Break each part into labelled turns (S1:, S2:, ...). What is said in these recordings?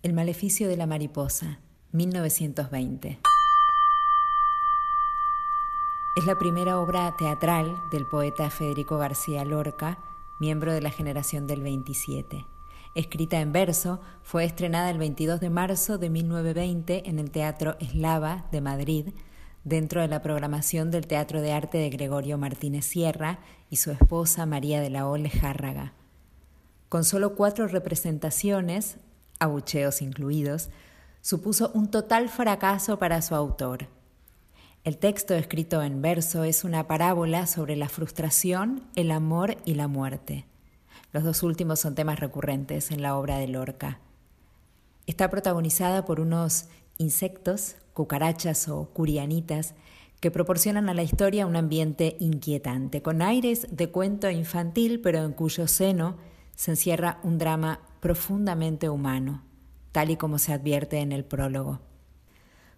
S1: El maleficio de la mariposa, 1920. Es la primera obra teatral del poeta Federico García Lorca, miembro de la generación del 27. Escrita en verso, fue estrenada el 22 de marzo de 1920 en el Teatro Eslava de Madrid, dentro de la programación del Teatro de Arte de Gregorio Martínez Sierra y su esposa María de la Ole Járraga. Con solo cuatro representaciones, abucheos incluidos, supuso un total fracaso para su autor. El texto escrito en verso es una parábola sobre la frustración, el amor y la muerte. Los dos últimos son temas recurrentes en la obra de Lorca. Está protagonizada por unos insectos, cucarachas o curianitas, que proporcionan a la historia un ambiente inquietante, con aires de cuento infantil, pero en cuyo seno se encierra un drama profundamente humano, tal y como se advierte en el prólogo.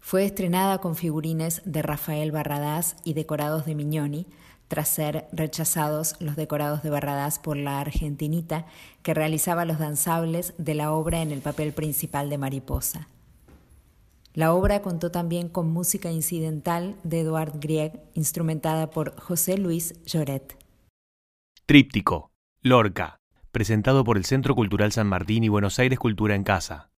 S1: Fue estrenada con figurines de Rafael Barradás y decorados de Mignoni, tras ser rechazados los decorados de Barradás por la argentinita que realizaba los danzables de la obra en el papel principal de Mariposa. La obra contó también con música incidental de Eduard Grieg, instrumentada por José Luis Lloret.
S2: Tríptico, Lorca, presentado por el Centro Cultural San Martín y Buenos Aires Cultura en Casa.